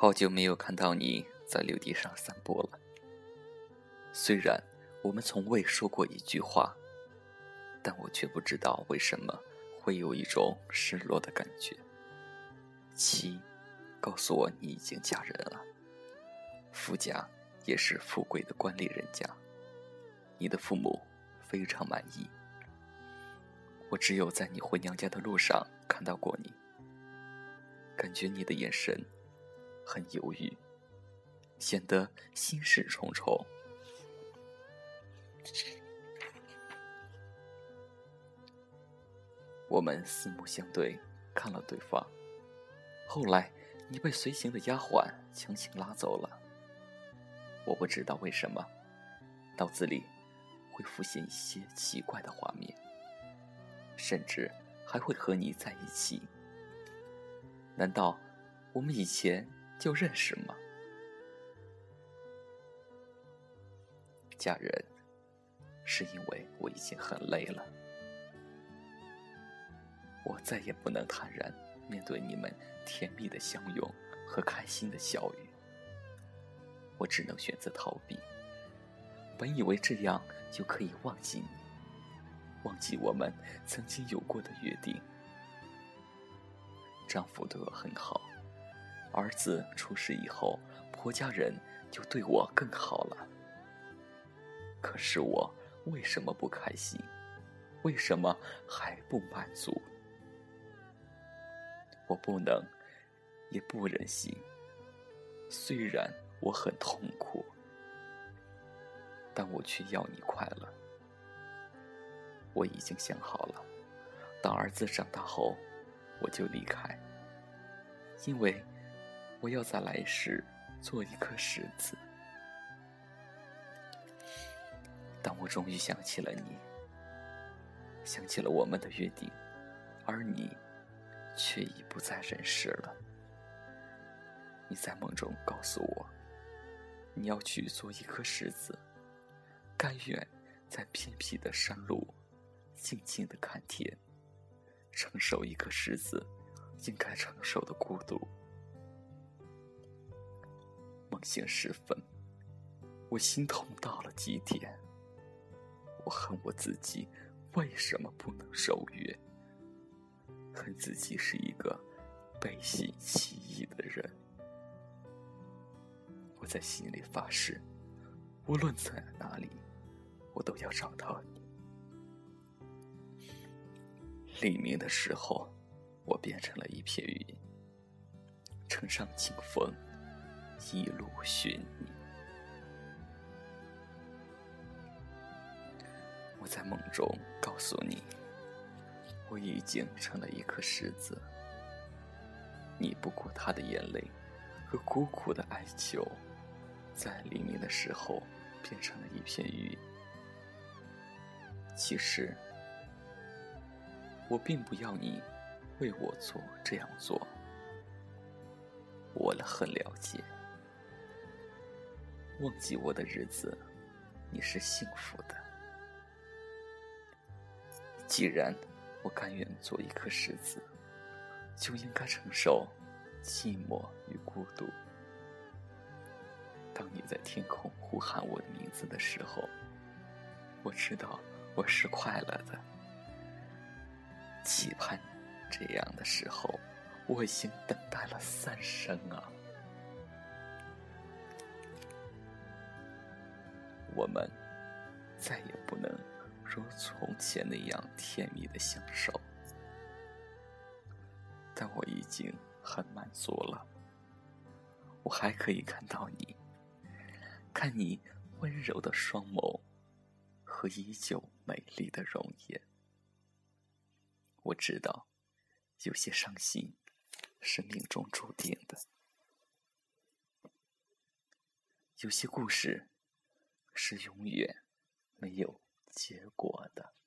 好久没有看到你在柳地上散步了。虽然我们从未说过一句话，但我却不知道为什么会有一种失落的感觉。七，告诉我你已经嫁人了，夫家也是富贵的官吏人家，你的父母非常满意。我只有在你回娘家的路上看到过你，感觉你的眼神。很犹豫，显得心事重重。我们四目相对，看了对方。后来，你被随行的丫鬟强行拉走了。我不知道为什么，脑子里会浮现一些奇怪的画面，甚至还会和你在一起。难道我们以前？就认识吗？嫁人是因为我已经很累了，我再也不能坦然面对你们甜蜜的相拥和开心的笑语，我只能选择逃避。本以为这样就可以忘记你，忘记我们曾经有过的约定。丈夫对我很好。儿子出世以后，婆家人就对我更好了。可是我为什么不开心？为什么还不满足？我不能，也不忍心。虽然我很痛苦，但我却要你快乐。我已经想好了，当儿子长大后，我就离开，因为。我要在来世做一颗石子。当我终于想起了你，想起了我们的约定，而你却已不在人世了。你在梦中告诉我，你要去做一颗石子，甘愿在偏僻的山路静静的看天，承受一颗石子应该承受的孤独。梦醒时分，我心痛到了极点。我恨我自己，为什么不能守约？恨自己是一个背信弃义的人。我在心里发誓，无论在哪里，我都要找到你。黎明的时候，我变成了一片云，乘上清风。一路寻你，我在梦中告诉你，我已经成了一颗石子。你不顾他的眼泪和苦苦的哀求，在黎明的时候变成了一片云。其实，我并不要你为我做这样做，我很了解。忘记我的日子，你是幸福的。既然我甘愿做一颗石子，就应该承受寂寞与孤独。当你在天空呼喊我的名字的时候，我知道我是快乐的。期盼这样的时候，我已经等待了三生啊。我们再也不能如从前那样甜蜜的相守，但我已经很满足了。我还可以看到你，看你温柔的双眸和依旧美丽的容颜。我知道，有些伤心是命中注定的，有些故事。是永远没有结果的。